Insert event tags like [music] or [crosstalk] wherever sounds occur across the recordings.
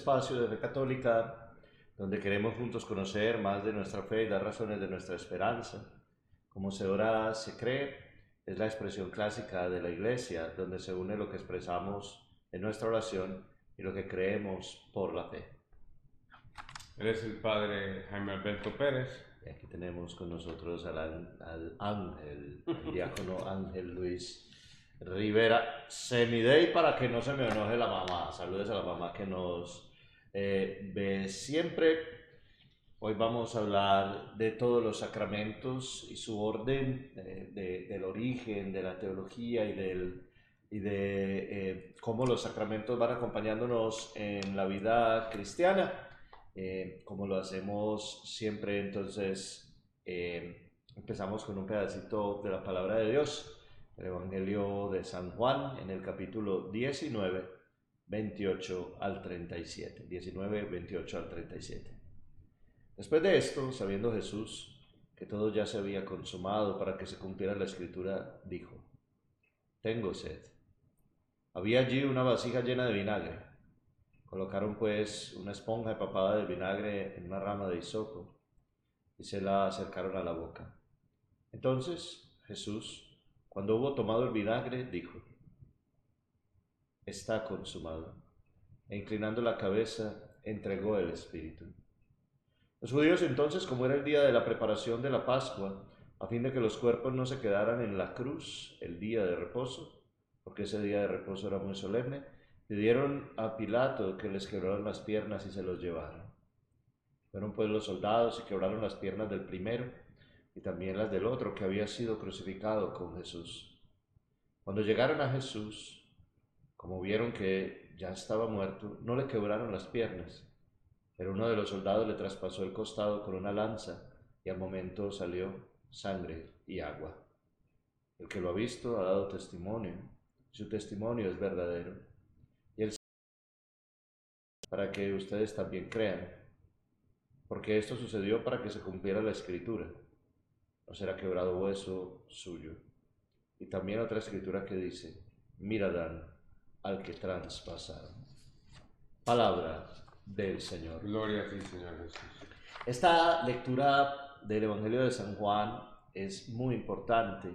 espacio de Fe Católica, donde queremos juntos conocer más de nuestra fe y dar razones de nuestra esperanza. Como se ora, se cree, es la expresión clásica de la Iglesia, donde se une lo que expresamos en nuestra oración y lo que creemos por la fe. Eres el padre Jaime Alberto Pérez. Y aquí tenemos con nosotros al, al ángel, el [laughs] diácono Ángel Luis Rivera Semidey para que no se me enoje la mamá. Saludes a la mamá que nos eh, ve siempre. Hoy vamos a hablar de todos los sacramentos y su orden, eh, del origen, de la teología y, del, y de eh, cómo los sacramentos van acompañándonos en la vida cristiana, como lo hacemos siempre. Entonces, empezamos con un pedacito de la palabra de Dios el Evangelio de San Juan en el capítulo 19, 28 al 37. 19, 28 al 37. Después de esto, sabiendo Jesús que todo ya se había consumado para que se cumpliera la escritura, dijo, Tengo sed. Había allí una vasija llena de vinagre. Colocaron pues una esponja empapada de vinagre en una rama de hisopo y se la acercaron a la boca. Entonces Jesús, cuando hubo tomado el vinagre, dijo, está consumado. E inclinando la cabeza, entregó el Espíritu. Los judíos entonces, como era el día de la preparación de la Pascua, a fin de que los cuerpos no se quedaran en la cruz el día de reposo, porque ese día de reposo era muy solemne, pidieron a Pilato que les quebraran las piernas y se los llevaran. Fueron pues los soldados y quebraron las piernas del primero y también las del otro que había sido crucificado con Jesús. Cuando llegaron a Jesús, como vieron que ya estaba muerto, no le quebraron las piernas, pero uno de los soldados le traspasó el costado con una lanza y al momento salió sangre y agua. El que lo ha visto ha dado testimonio, su testimonio es verdadero. Y él para que ustedes también crean, porque esto sucedió para que se cumpliera la escritura no será quebrado hueso suyo. Y también otra escritura que dice, mirarán al que traspasaron. Palabra del Señor. Gloria a ti, Señor Jesús. Esta lectura del Evangelio de San Juan es muy importante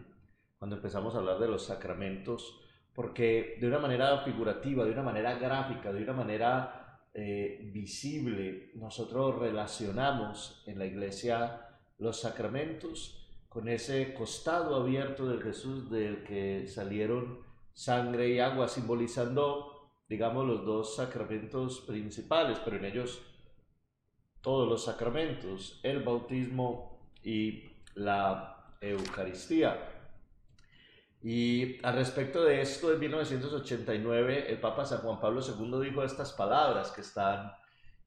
cuando empezamos a hablar de los sacramentos, porque de una manera figurativa, de una manera gráfica, de una manera eh, visible, nosotros relacionamos en la iglesia los sacramentos con ese costado abierto de Jesús del que salieron sangre y agua, simbolizando, digamos, los dos sacramentos principales, pero en ellos todos los sacramentos, el bautismo y la Eucaristía. Y al respecto de esto, en 1989, el Papa San Juan Pablo II dijo estas palabras que están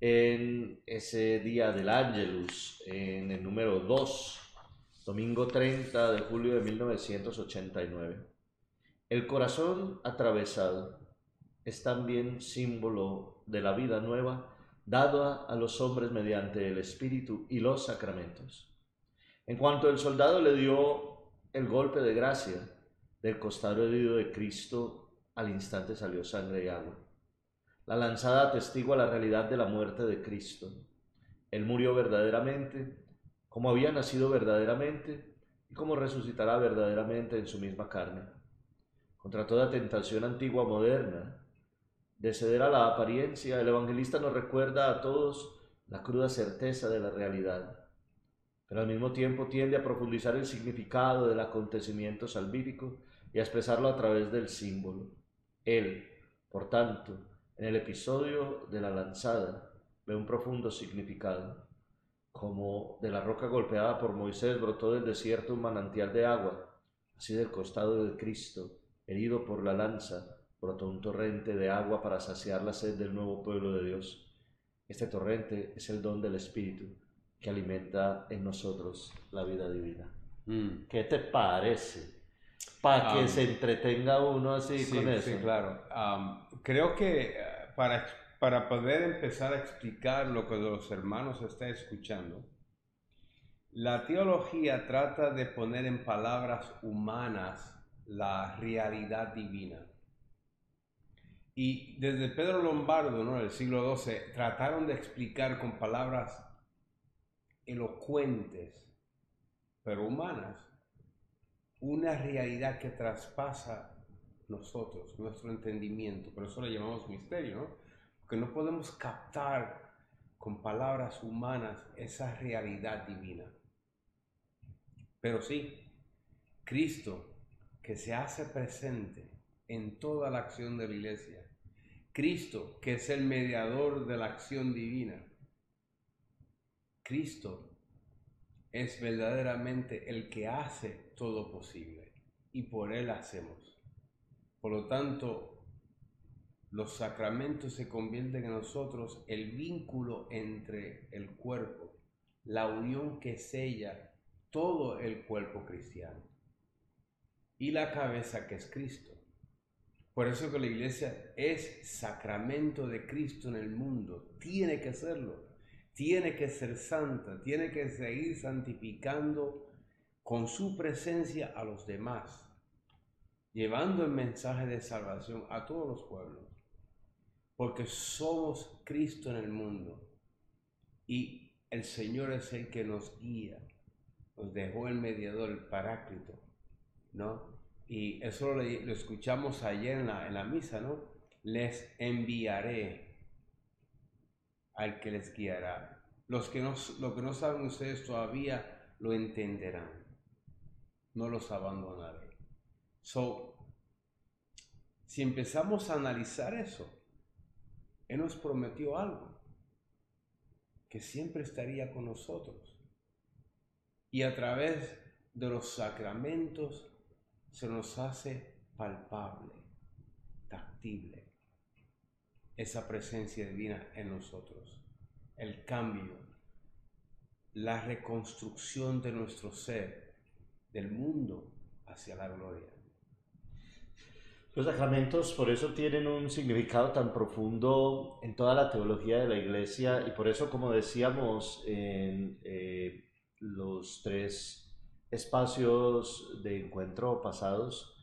en ese día del Ángelus, en el número 2 domingo 30 de julio de 1989. El corazón atravesado es también símbolo de la vida nueva dada a los hombres mediante el Espíritu y los sacramentos. En cuanto el soldado le dio el golpe de gracia del costado herido de Cristo, al instante salió sangre y agua. La lanzada atestigua la realidad de la muerte de Cristo. Él murió verdaderamente como había nacido verdaderamente y como resucitará verdaderamente en su misma carne. Contra toda tentación antigua moderna, de ceder a la apariencia, el evangelista nos recuerda a todos la cruda certeza de la realidad, pero al mismo tiempo tiende a profundizar el significado del acontecimiento salvífico y a expresarlo a través del símbolo. Él, por tanto, en el episodio de la lanzada, ve un profundo significado como de la roca golpeada por Moisés brotó del desierto un manantial de agua, así del costado de Cristo, herido por la lanza, brotó un torrente de agua para saciar la sed del nuevo pueblo de Dios. Este torrente es el don del Espíritu que alimenta en nosotros la vida divina. Mm. ¿Qué te parece? Para que se entretenga uno así con eso. Sí, claro. creo que eh, para para poder empezar a explicar lo que los hermanos están escuchando, la teología trata de poner en palabras humanas la realidad divina. Y desde Pedro Lombardo, ¿no? del siglo XII, trataron de explicar con palabras elocuentes, pero humanas, una realidad que traspasa nosotros, nuestro entendimiento. Por eso le llamamos misterio, ¿no? Porque no podemos captar con palabras humanas esa realidad divina. Pero sí, Cristo que se hace presente en toda la acción de la iglesia, Cristo, que es el mediador de la acción divina. Cristo es verdaderamente el que hace todo posible y por Él hacemos. Por lo tanto, los sacramentos se convierten en nosotros el vínculo entre el cuerpo, la unión que sella todo el cuerpo cristiano y la cabeza que es Cristo. Por eso que la iglesia es sacramento de Cristo en el mundo. Tiene que serlo. Tiene que ser santa. Tiene que seguir santificando con su presencia a los demás. Llevando el mensaje de salvación a todos los pueblos. Porque somos Cristo en el mundo. Y el Señor es el que nos guía. Nos dejó el mediador, el paráclito. ¿No? y eso lo, escuchamos ayer en la, misa, ¿no? Les enviaré al que les guiará. Los que no, lo que no saben ustedes todavía lo entenderán. No los abandonaré. So, si empezamos a analizar eso, Él nos prometió algo, que siempre estaría con nosotros. Y a través de los sacramentos se nos hace palpable, tactible, esa presencia divina en nosotros, el cambio, la reconstrucción de nuestro ser, del mundo hacia la gloria. Los sacramentos por eso tienen un significado tan profundo en toda la teología de la iglesia y por eso, como decíamos en eh, los tres espacios de encuentro pasados,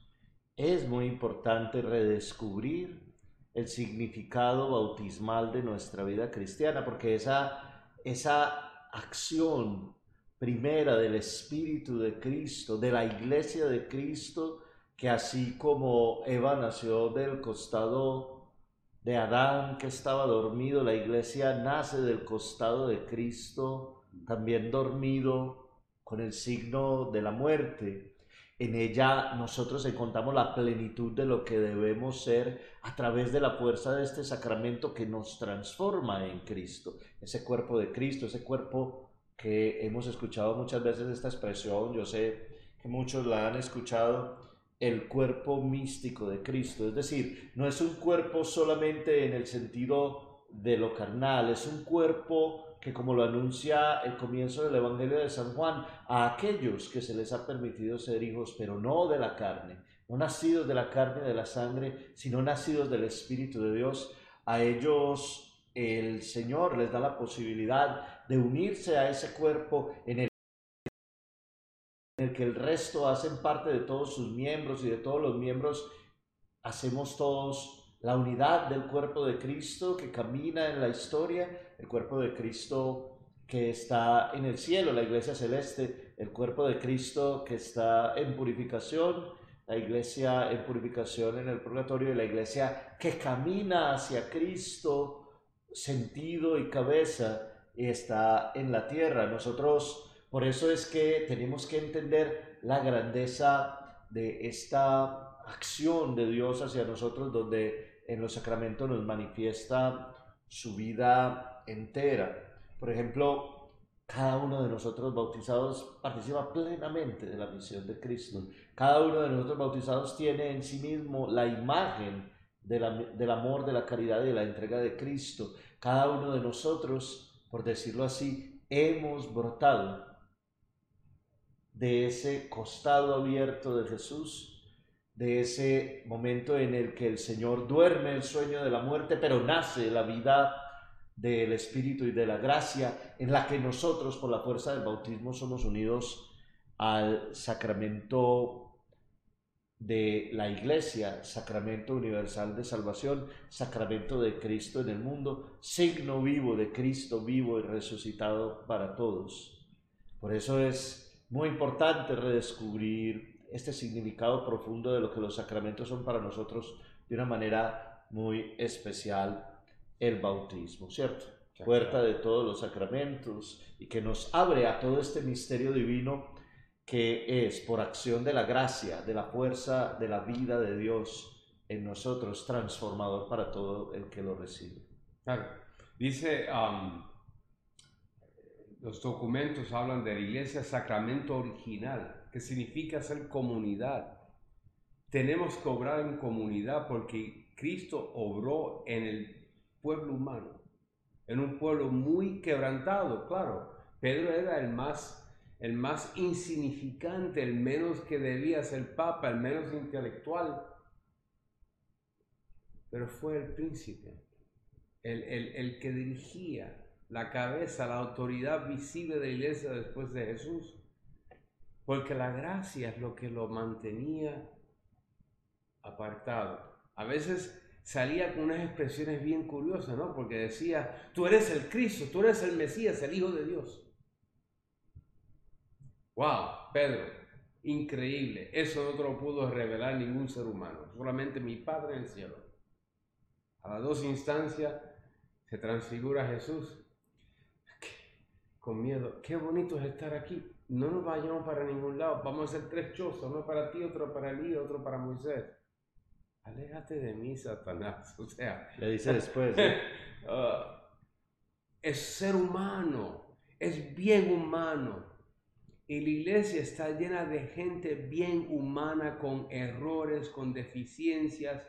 es muy importante redescubrir el significado bautismal de nuestra vida cristiana, porque esa, esa acción primera del Espíritu de Cristo, de la iglesia de Cristo, que así como Eva nació del costado de Adán que estaba dormido, la iglesia nace del costado de Cristo, también dormido, con el signo de la muerte. En ella nosotros encontramos la plenitud de lo que debemos ser a través de la fuerza de este sacramento que nos transforma en Cristo, ese cuerpo de Cristo, ese cuerpo que hemos escuchado muchas veces esta expresión, yo sé que muchos la han escuchado, el cuerpo místico de Cristo, es decir, no es un cuerpo solamente en el sentido de lo carnal, es un cuerpo que como lo anuncia el comienzo del Evangelio de San Juan, a aquellos que se les ha permitido ser hijos, pero no de la carne, no nacidos de la carne y de la sangre, sino nacidos del Espíritu de Dios, a ellos el Señor les da la posibilidad de unirse a ese cuerpo en el en el que el resto hacen parte de todos sus miembros y de todos los miembros hacemos todos la unidad del cuerpo de Cristo que camina en la historia el cuerpo de Cristo que está en el cielo, la iglesia celeste, el cuerpo de Cristo que está en purificación, la iglesia en purificación en el purgatorio y la iglesia que camina hacia Cristo, sentido y cabeza, y está en la tierra. Nosotros, por eso es que tenemos que entender la grandeza de esta acción de Dios hacia nosotros, donde en los sacramentos nos manifiesta su vida entera. Por ejemplo, cada uno de nosotros bautizados participa plenamente de la misión de Cristo. Cada uno de nosotros bautizados tiene en sí mismo la imagen del amor, de la caridad y de la entrega de Cristo. Cada uno de nosotros, por decirlo así, hemos brotado de ese costado abierto de Jesús, de ese momento en el que el Señor duerme el sueño de la muerte, pero nace la vida del Espíritu y de la gracia, en la que nosotros, por la fuerza del bautismo, somos unidos al sacramento de la iglesia, sacramento universal de salvación, sacramento de Cristo en el mundo, signo vivo de Cristo vivo y resucitado para todos. Por eso es muy importante redescubrir este significado profundo de lo que los sacramentos son para nosotros de una manera muy especial, el bautismo, ¿cierto? Puerta de todos los sacramentos y que nos abre a todo este misterio divino que es por acción de la gracia, de la fuerza, de la vida de Dios en nosotros, transformador para todo el que lo recibe. Claro. Dice, um, los documentos hablan de la iglesia sacramento original, que significa ser comunidad. Tenemos que obrar en comunidad porque Cristo obró en el pueblo humano, en un pueblo muy quebrantado, claro. Pedro era el más el más insignificante, el menos que debía ser papa, el menos intelectual. Pero fue el príncipe, el, el, que dirigía la cabeza, la autoridad visible de la iglesia después de Jesús. Porque la gracia es lo que lo mantenía apartado. A veces salía con unas expresiones bien curiosas, ¿no? Porque decía, tú eres el Cristo, tú eres el Mesías, el Hijo de Dios. Wow, Pedro, increíble. Eso no te lo pudo revelar ningún ser humano, solamente mi Padre en el cielo. A las dos instancias se transfigura Jesús. Con miedo, qué bonito es estar aquí. No nos vayamos para ningún lado. Vamos a hacer tres chozos, uno para ti, otro para Elí, otro para Moisés. Aléjate de mí, Satanás. [laughs] O sea, le dice después. [laughs] Ah, es ser humano, es bien humano y la iglesia está llena de gente bien humana, con errores, con deficiencias,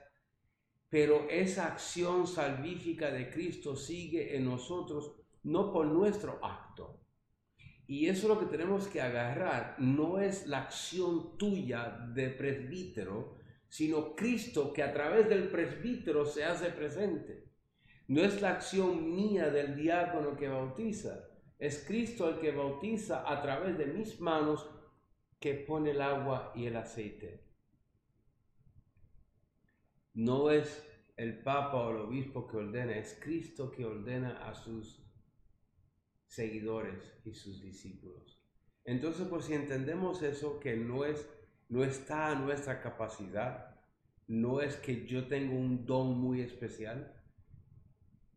pero esa acción salvífica de Cristo sigue en nosotros, no por nuestro acto. Y eso es lo que tenemos que agarrar, no es la acción tuya de presbítero, sino Cristo que a través del presbítero se hace presente. No es la acción mía del diácono que bautiza, es Cristo el que bautiza a través de mis manos que pone el agua y el aceite. No es el Papa o el obispo que ordena, es Cristo que ordena a sus seguidores y sus discípulos. Entonces, pues si entendemos eso, que no es, no está a nuestra capacidad, no es que yo tengo un don muy especial,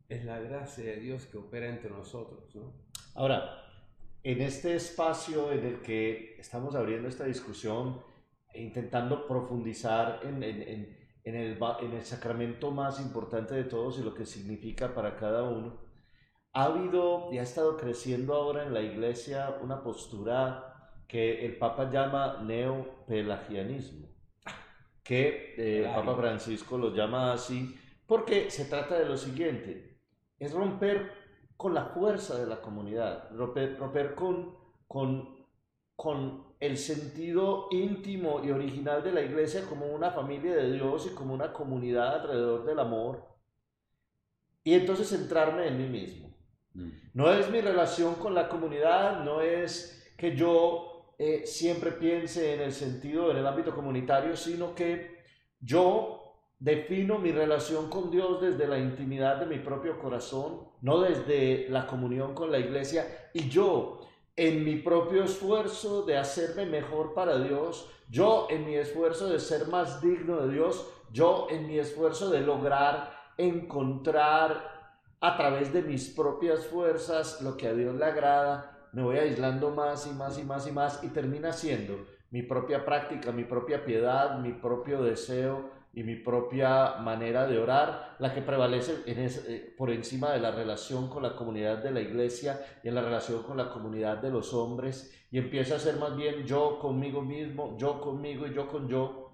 es la gracia de Dios que opera entre nosotros, ¿no? Ahora, en este espacio en el que estamos abriendo esta discusión e intentando profundizar en, el, en el sacramento más importante de todos y lo que significa para cada uno, ha habido y ha estado creciendo ahora en la iglesia una postura que el Papa llama neopelagianismo, que eh, el Papa Francisco lo llama así porque se trata de lo siguiente, es romper con la fuerza de la comunidad, romper, con, con, con el sentido íntimo y original de la iglesia como una familia de Dios y como una comunidad alrededor del amor. Y entonces centrarme en mí mismo. Mm. No es mi relación con la comunidad, no es que yo eh, siempre piense en el sentido, en el ámbito comunitario, sino que yo Defino mi relación con Dios desde la intimidad de mi propio corazón, no desde la comunión con la iglesia. Y yo, en mi propio esfuerzo de hacerme mejor para Dios, yo en mi esfuerzo de ser más digno de Dios, yo en mi esfuerzo de lograr encontrar a través de mis propias fuerzas lo que a Dios le agrada, me voy aislando más y más y más y más y termina siendo mi propia práctica, mi propia piedad, mi propio deseo y mi propia manera de orar, la que prevalece eh, por encima de la relación con la comunidad de la iglesia y en la relación con la comunidad de los hombres, y empieza a ser más bien yo conmigo mismo, yo conmigo y yo con yo.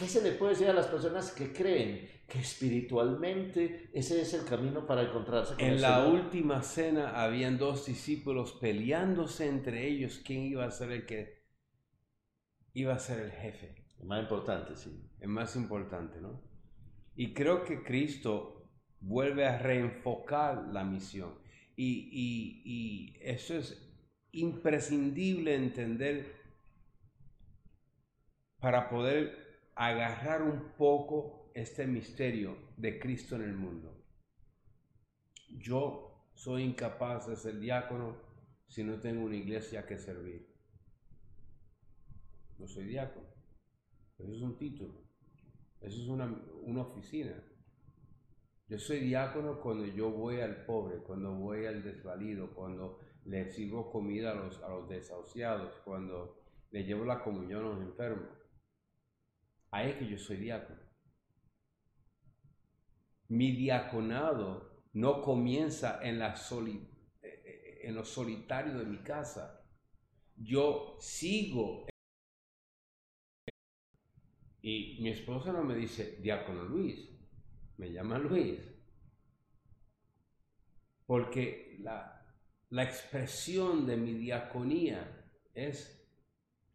¿Qué se le puede decir a las personas que creen que espiritualmente ese es el camino para encontrarse con En la última cena habían dos discípulos peleándose entre ellos quién iba a ser el que iba a ser el jefe. El más importante, sí. El más importante, ¿no? Y creo que Cristo vuelve a reenfocar la misión. Y, y eso es imprescindible entender para poder agarrar un poco este misterio de Cristo en el mundo. Yo soy incapaz de ser diácono si no tengo una iglesia que servir. No soy diácono. Eso es un título. Eso es una, una oficina. Yo soy diácono cuando yo voy al pobre, cuando voy al desvalido, cuando le sirvo comida a los, a los desahuciados, cuando le llevo la comunión a los enfermos. Ahí es que yo soy diácono. Mi diaconado no comienza en, la soli, en lo solitario de mi casa. Yo sigo. Y mi esposa no me dice diácono Luis, me llama Luis. Porque la, la expresión de mi diaconía es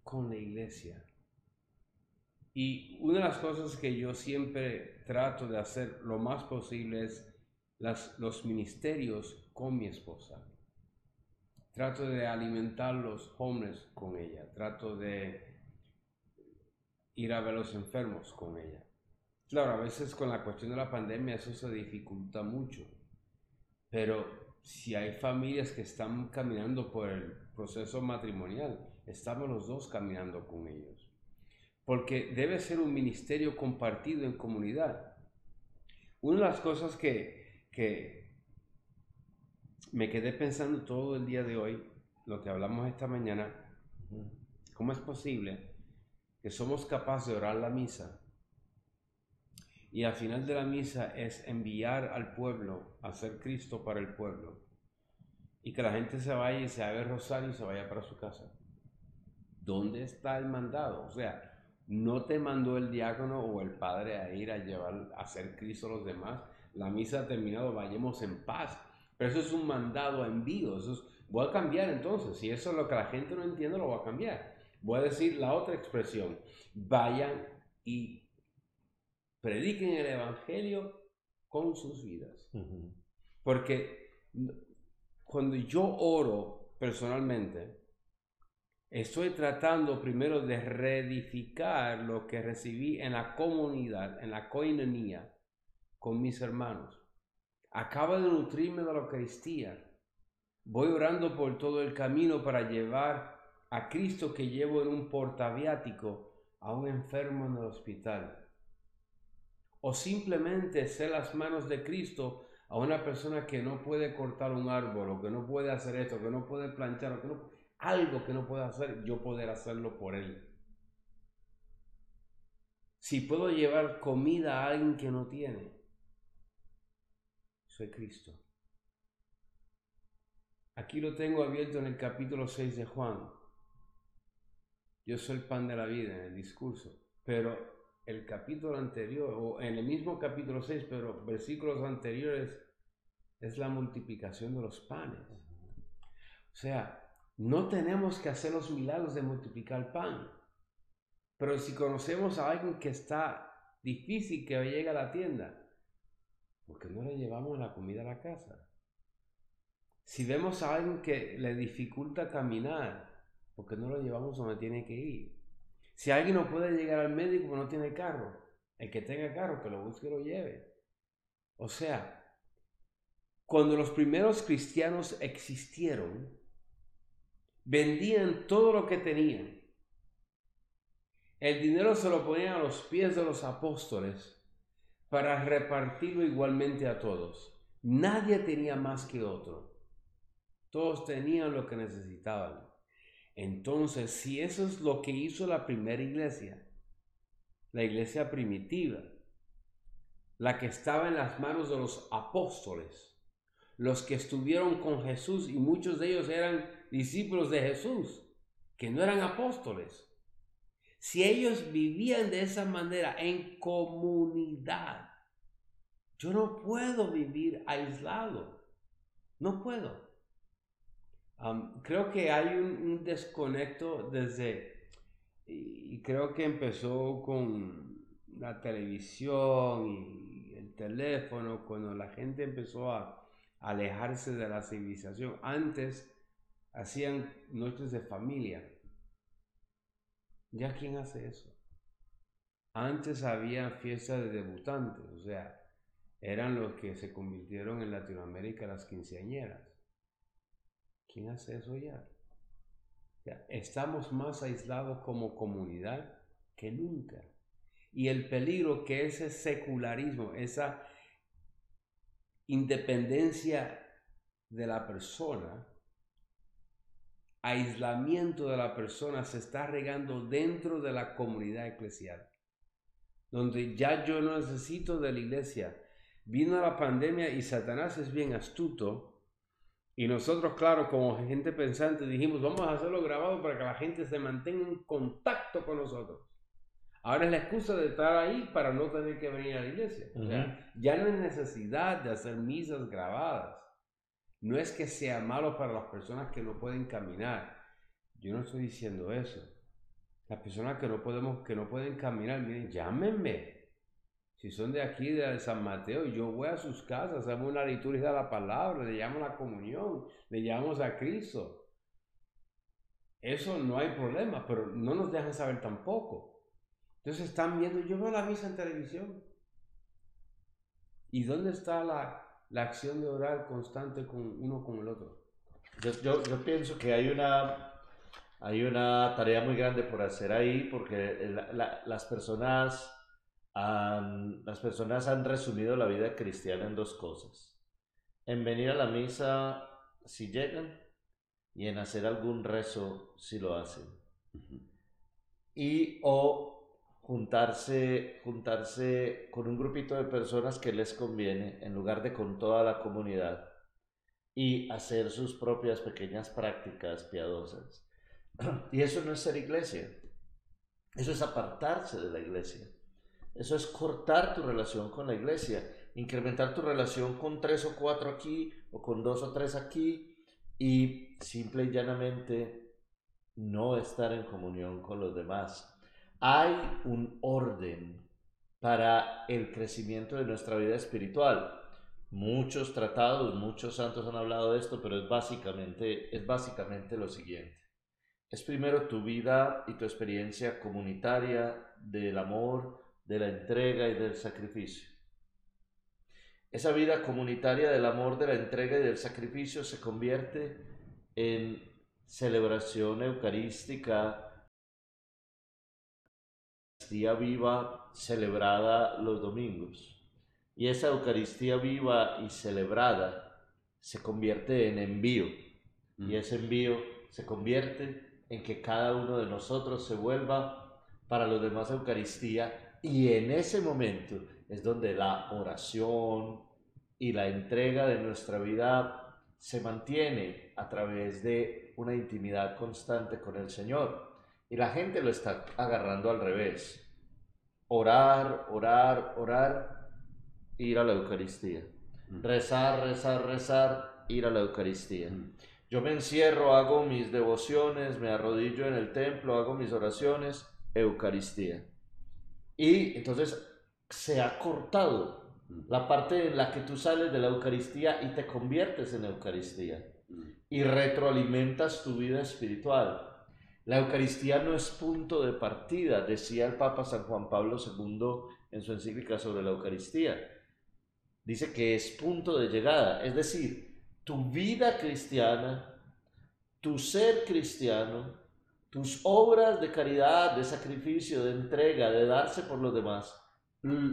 con la iglesia. Y una de las cosas que yo siempre trato de hacer lo más posible es los ministerios con mi esposa. Trato de alimentar los homeless con ella. Trato de ir a ver los enfermos con ella. Claro, a veces con la cuestión de la pandemia eso se dificulta mucho. Pero si hay familias que están caminando por el proceso matrimonial, estamos los dos caminando con ellos. Porque debe ser un ministerio compartido en comunidad. Una de las cosas que, que me quedé pensando todo el día de hoy, lo que hablamos esta mañana, ¿cómo es posible que somos capaces de orar la misa y al final de la misa es enviar al pueblo a ser Cristo para el pueblo y que la gente se vaya y se haga el rosario y se vaya para su casa? ¿Dónde está el mandado? O sea, no te mandó el diácono o el padre a ir a llevar a hacer Cristo a los demás. La misa ha terminado, vayamos en paz. Pero eso es un mandado a envío. Eso es, voy a cambiar entonces. Si eso es lo que la gente no entiende, lo voy a cambiar. Voy a decir la otra expresión. Vayan y prediquen el Evangelio con sus vidas. Porque cuando yo oro personalmente, Estoy tratando primero de reedificar lo que recibí en la comunidad, en la coinonía, con mis hermanos. Acabo de nutrirme de la Eucaristía. Voy orando por todo el camino para llevar a Cristo que llevo en un portaviático a un enfermo en el hospital. O simplemente ser las manos de Cristo a una persona que no puede cortar un árbol, o que no puede hacer esto, que no puede planchar, que no algo que no pueda hacer, yo poder hacerlo por él. Si puedo llevar comida a alguien que no tiene, soy Cristo. Aquí lo tengo abierto en el capítulo 6 de Juan. Yo soy el pan de la vida en el discurso, pero el capítulo anterior, o en el mismo capítulo 6, pero versículos anteriores, es la multiplicación de los panes. O sea, no tenemos que hacer los milagros de multiplicar pan. Pero si conocemos a alguien que está difícil que llegue a la tienda, ¿por qué no le llevamos la comida a la casa? Si vemos a alguien que le dificulta caminar, ¿por qué no lo llevamos donde tiene que ir? Si alguien no puede llegar al médico porque no tiene carro, el que tenga carro, que lo busque y lo lleve. O sea, cuando los primeros cristianos existieron, vendían todo lo que tenían. El dinero se lo ponían a los pies de los apóstoles para repartirlo igualmente a todos. Nadie tenía más que otro. Todos tenían lo que necesitaban. Entonces, si eso es lo que hizo la primera iglesia, la iglesia primitiva, la que estaba en las manos de los apóstoles, los que estuvieron con Jesús y muchos de ellos eran discípulos de Jesús, que no eran apóstoles, si ellos vivían de esa manera en comunidad, yo no puedo vivir aislado, no puedo. creo que hay un, desconecto desde, y creo que empezó con la televisión y el teléfono, cuando la gente empezó a alejarse de la civilización. Antes hacían noches de familia. ¿Ya quién hace eso? Antes había fiestas de debutantes, o sea, eran los que se convirtieron en Latinoamérica las quinceañeras. ¿Quién hace eso ya? estamos más aislados como comunidad que nunca. Y el peligro que ese secularismo, esa independencia de la persona, aislamiento de la persona se está regando dentro de la comunidad eclesial, donde ya yo no necesito de la iglesia. Vino la pandemia y Satanás es bien astuto y nosotros, claro, como gente pensante, dijimos, vamos a hacerlo grabado para que la gente se mantenga en contacto con nosotros. Ahora es la excusa de estar ahí para no tener que venir a la iglesia. ya no hay necesidad de hacer misas grabadas. No es que sea malo para las personas que no pueden caminar. Yo no estoy diciendo eso. Las personas que no podemos, que no pueden caminar, miren, llámenme. Si son de aquí, de San Mateo, yo voy a sus casas, hacemos una liturgia de la palabra, le llamo la comunión, le llamamos a Cristo. Eso no hay problema, pero no nos dejan saber tampoco. Entonces están viendo, yo veo la misa en televisión. ¿Y dónde está la, la acción de orar constante con uno con el otro? Yo, yo, yo pienso que hay una, hay una tarea muy grande por hacer ahí, porque las personas las personas han resumido la vida cristiana en dos cosas. En venir a la misa si llegan y en hacer algún rezo si lo hacen. Y o juntarse, juntarse con un grupito de personas que les conviene en lugar de con toda la comunidad y hacer sus propias pequeñas prácticas piadosas. [clears throat] Y eso no es ser iglesia, eso es apartarse de la iglesia. Eso es cortar tu relación con la iglesia, incrementar tu relación con tres o cuatro aquí o con dos o tres aquí y simple y llanamente no estar en comunión con los demás. Hay un orden para el crecimiento de nuestra vida espiritual. Muchos tratados, muchos santos han hablado de esto, pero es básicamente, es básicamente lo siguiente. Es primero tu vida y tu experiencia comunitaria del amor, de la entrega y del sacrificio. Esa vida comunitaria del amor, de la entrega y del sacrificio se convierte en celebración eucarística, Eucaristía viva celebrada los domingos. Y esa Eucaristía viva y celebrada se convierte en envío. Y ese envío se convierte en que cada uno de nosotros se vuelva para los demás Eucaristía y en ese momento es donde la oración y la entrega de nuestra vida se mantiene a través de una intimidad constante con el Señor. Y la gente lo está agarrando al revés. Orar, orar, orar, ir a la Eucaristía. Mm. Rezar, rezar, rezar, ir a la Eucaristía. Mm. Yo me encierro, hago mis devociones, me arrodillo en el templo, hago mis oraciones, Eucaristía. Y entonces se ha cortado la parte en la que tú sales de la Eucaristía y te conviertes en Eucaristía y retroalimentas tu vida espiritual. La Eucaristía no es punto de partida, decía el Papa San Juan Pablo II en su encíclica sobre la Eucaristía. Dice que es punto de llegada, es decir, tu vida cristiana, tu ser cristiano, tus obras de caridad, de sacrificio, de entrega, de darse por los demás,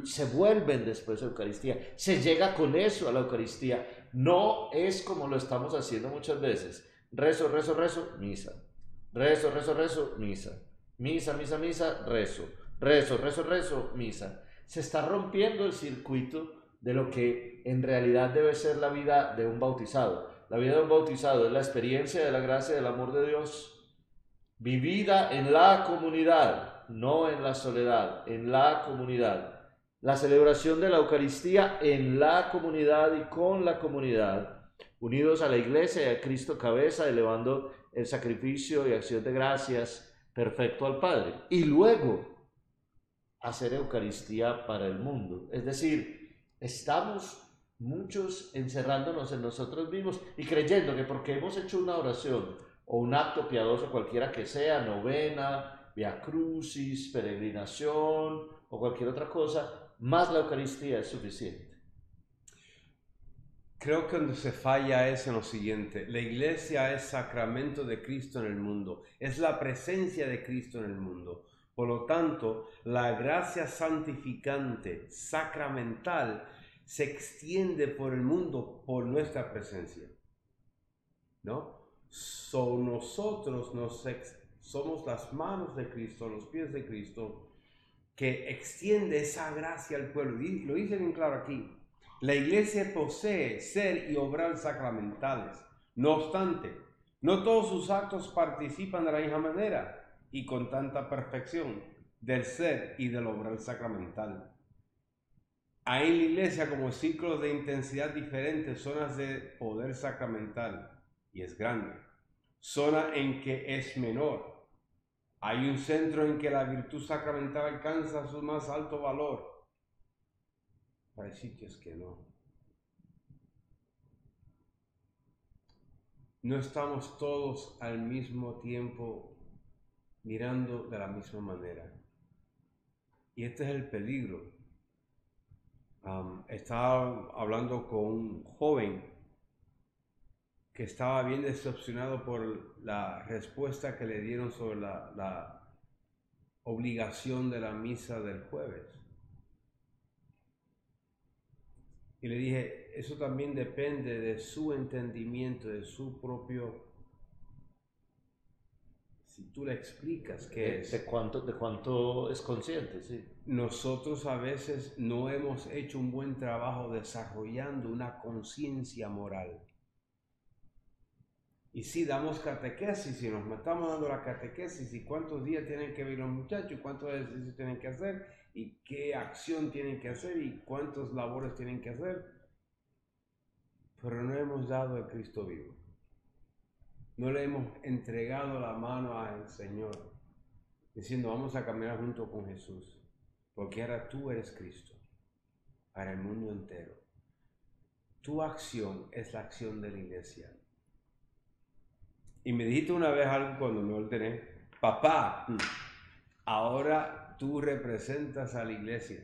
se vuelven después a Eucaristía. Se llega con eso a la Eucaristía. No es como lo estamos haciendo muchas veces. Rezo, rezo, rezo, misa. Rezo, rezo, rezo, misa. Misa, misa, misa, rezo. Rezo, rezo, rezo, misa. Se está rompiendo el circuito de lo que en realidad debe ser la vida de un bautizado. La vida de un bautizado es la experiencia de la gracia y del amor de Dios vivida en la comunidad, no en la soledad, en la comunidad. La celebración de la Eucaristía en la comunidad y con la comunidad, unidos a la iglesia y a Cristo cabeza, elevando el sacrificio y acción de gracias perfecto al Padre. Y luego hacer Eucaristía para el mundo. Es decir, estamos muchos encerrándonos en nosotros mismos y creyendo que porque hemos hecho una oración, o un acto piadoso cualquiera que sea, novena, via crucis, peregrinación o cualquier otra cosa, más la Eucaristía es suficiente. Creo que donde se falla es en lo siguiente. La iglesia es sacramento de Cristo en el mundo. Es la presencia de Cristo en el mundo. Por lo tanto, la gracia santificante, sacramental, se extiende por el mundo por nuestra presencia. ¿No? So, nosotros nos somos las manos de Cristo, los pies de Cristo, que extiende esa gracia al pueblo. Y lo dice bien claro aquí. La iglesia posee ser y obrar sacramentales. No obstante, no todos sus actos participan de la misma manera y con tanta perfección del ser y del obrar sacramental. Hay en la iglesia como ciclos de intensidad diferentes, zonas de poder sacramental, y es grande. Zona en que es menor. Hay un centro en que la virtud sacramental alcanza su más alto valor. Hay sitios que no. No estamos todos al mismo tiempo mirando de la misma manera. Y este es el peligro. estaba hablando con un joven que estaba bien decepcionado por la respuesta que le dieron sobre la, la obligación de la misa del jueves. Y le dije, eso también depende de su entendimiento, de su propio... Si tú le explicas qué es... De cuánto, de cuánto es consciente, sí. Nosotros a veces no hemos hecho un buen trabajo desarrollando una conciencia moral. Y si damos catequesis y nos estamos dando la catequesis y cuántos días tienen que vivir los muchachos, cuántos ejercicios tienen que hacer y qué acción tienen que hacer y cuántos labores tienen que hacer. Pero no hemos dado a Cristo vivo. No le hemos entregado la mano al Señor, diciendo vamos a caminar junto con Jesús, porque ahora tú eres Cristo, para el mundo entero. Tu acción es la acción de la iglesia y me dijiste una vez algo cuando me ordené, papá, ahora tú representas a la iglesia.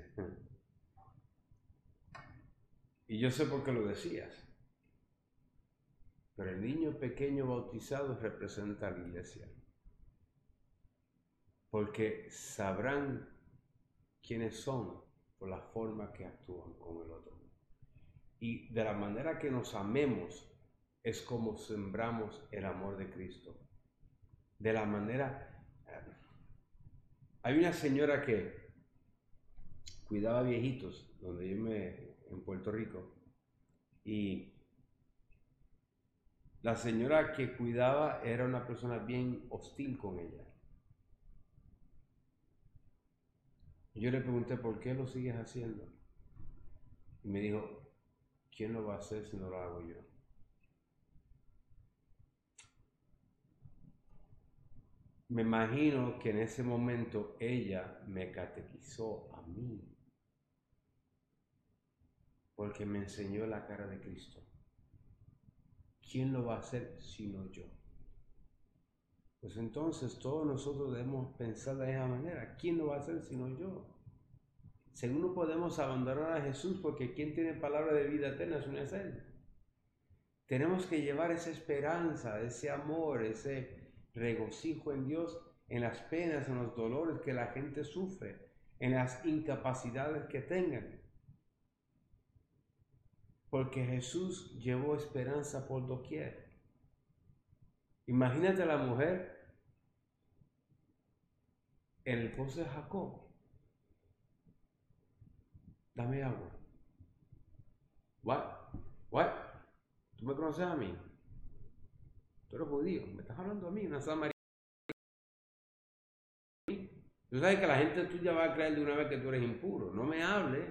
Y yo sé por qué lo decías. Pero el niño pequeño bautizado representa a la iglesia. Porque sabrán quiénes son por la forma que actúan con el otro. Y de la manera que nos amemos es como sembramos el amor de Cristo. De la manera... Hay una señora que cuidaba viejitos, donde yo me... en Puerto Rico, y la señora que cuidaba era una persona bien hostil con ella. Yo le pregunté, ¿por qué lo sigues haciendo? Y me dijo, ¿quién lo va a hacer si no lo hago yo? Me imagino que en ese momento ella me catequizó a mí, porque me enseñó la cara de Cristo. ¿Quién lo va a hacer sino yo? Pues entonces todos nosotros debemos pensar de esa manera. ¿Quién lo va a hacer sino yo? Según no podemos abandonar a Jesús porque quien tiene palabra de vida eterna es Él. Tenemos que llevar esa esperanza, ese amor, ese, regocijo en Dios en las penas, en los dolores que la gente sufre, en las incapacidades que tengan. Porque Jesús llevó esperanza por doquier. Imagínate a la mujer el pozo de Jacob. Dame agua. What? What? ¿Tú me conoces a mí? Tú eres judío, me estás hablando a mí, una samaritana. Tú sabes que la gente tuya va a creer de una vez que tú eres impuro. No me hable,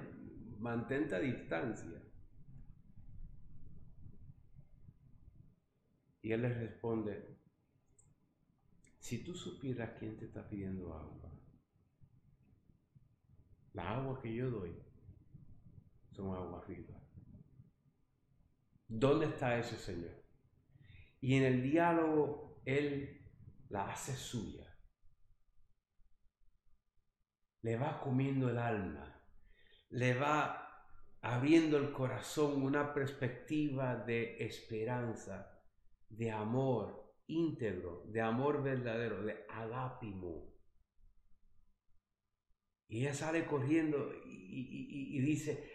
mantente a distancia. Y él le responde, si tú supieras quién te está pidiendo agua, la agua que yo doy son aguas vivas. ¿Dónde está ese Señor? Y en el diálogo Él la hace suya. le va comiendo el alma, le va abriendo el corazón una perspectiva de esperanza, de amor íntegro, de amor verdadero, de agapimo. Y ella sale corriendo y, dice,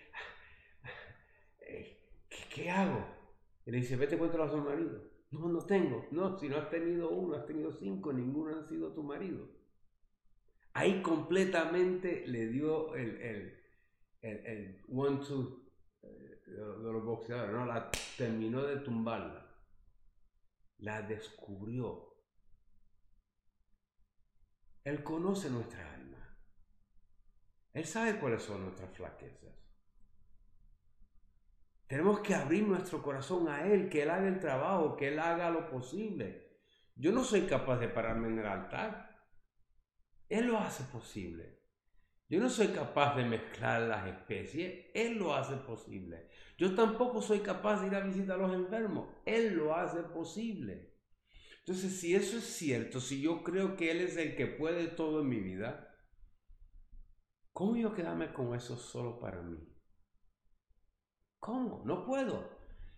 ¿qué, hago? Y le dice, vete cuéntalo a su marido. No, no tengo. No, si no has tenido uno, has tenido cinco, ninguno ha sido tu marido. Ahí completamente le dio el, el, el, one, two eh, de, los boxeadores, ¿no? La terminó de tumbarla. La descubrió. Él conoce nuestra alma. Él sabe cuáles son nuestras flaquezas. Tenemos que abrir nuestro corazón a Él, que Él haga el trabajo, que Él haga lo posible. Yo no soy capaz de pararme en el altar. Él lo hace posible. Yo no soy capaz de mezclar las especies. Él lo hace posible. Yo tampoco soy capaz de ir a visitar a los enfermos. Él lo hace posible. Entonces, si eso es cierto, si yo creo que Él es el que puede todo en mi vida, ¿Cómo yo quedarme con eso solo para mí? ¿Cómo? No puedo.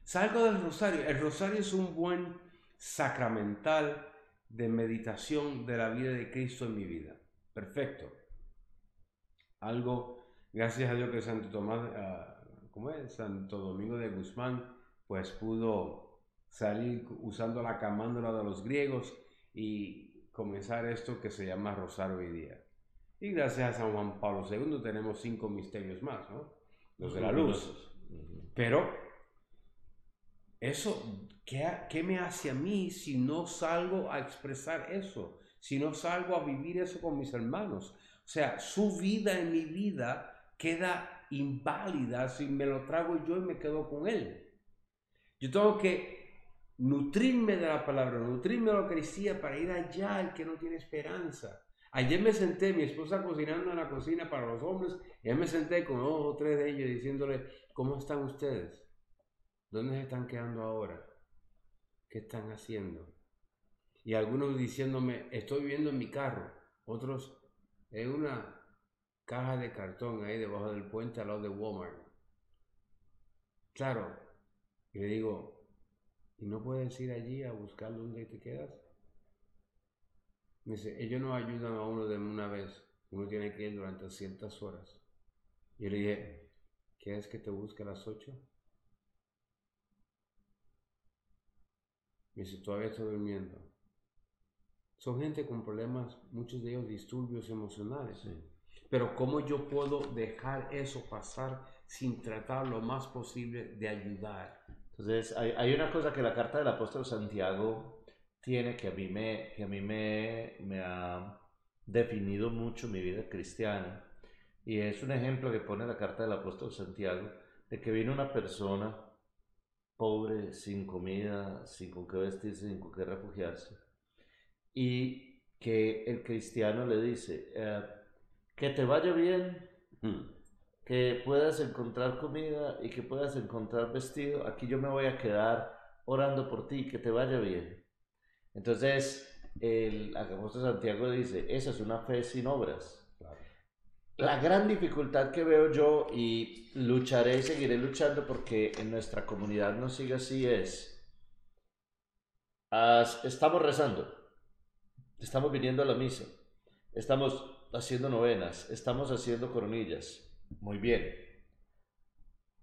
Salgo del rosario. El rosario es un buen sacramental de meditación de la vida de Cristo en mi vida. Perfecto. Algo, gracias a Dios que Santo Tomás, uh, ¿cómo es? Santo Domingo de Guzmán, pues pudo salir usando la camándola de los griegos y comenzar esto que se llama Rosario hoy día. Y gracias a San Juan Pablo II tenemos cinco misterios más, ¿no? Los de la luz. Pero, eso, ¿qué, ¿qué me hace a mí si no salgo a expresar eso? Si no salgo a vivir eso con mis hermanos. O sea, su vida en mi vida queda inválida si me lo trago yo y me quedo con él. Yo tengo que nutrirme de la palabra, nutrirme de la Eucaristía para ir allá al que no tiene esperanza. Ayer me senté, mi esposa cocinando en la cocina para los hombres, y me senté con dos o tres de ellos diciéndole, ¿cómo están ustedes? ¿Dónde se están quedando ahora? ¿Qué están haciendo? Y algunos diciéndome, estoy viviendo en mi carro, otros en una caja de cartón ahí debajo del puente al lado de Walmart. Claro, y le digo, ¿y no puedes ir allí a buscar dónde te quedas? Me dice, ellos no ayudan a uno de una vez, uno tiene que ir durante ciertas horas. Yo le dije, ¿quieres que te busque a las 8? Me dice, todavía estoy durmiendo. Son gente con problemas, muchos de ellos disturbios emocionales. Pero ¿cómo yo puedo dejar eso pasar sin tratar lo más posible de ayudar? Entonces, hay, hay una cosa que la carta del apóstol Santiago tiene que a mí me, que a mí me, me ha definido mucho mi vida cristiana. Y es un ejemplo que pone la carta del apóstol Santiago, de que viene una persona pobre, sin comida, sin con qué vestirse, sin con qué refugiarse, y que el cristiano le dice, eh, que te vaya bien, hmm. que puedas encontrar comida y que puedas encontrar vestido, aquí yo me voy a quedar orando por ti, que te vaya bien. Entonces, el apóstol Santiago dice, esa es una fe sin obras. La gran dificultad que veo yo y lucharé y seguiré luchando porque en nuestra comunidad no sigue así es, estamos rezando, estamos viniendo a la misa, estamos haciendo novenas, estamos haciendo coronillas, muy bien,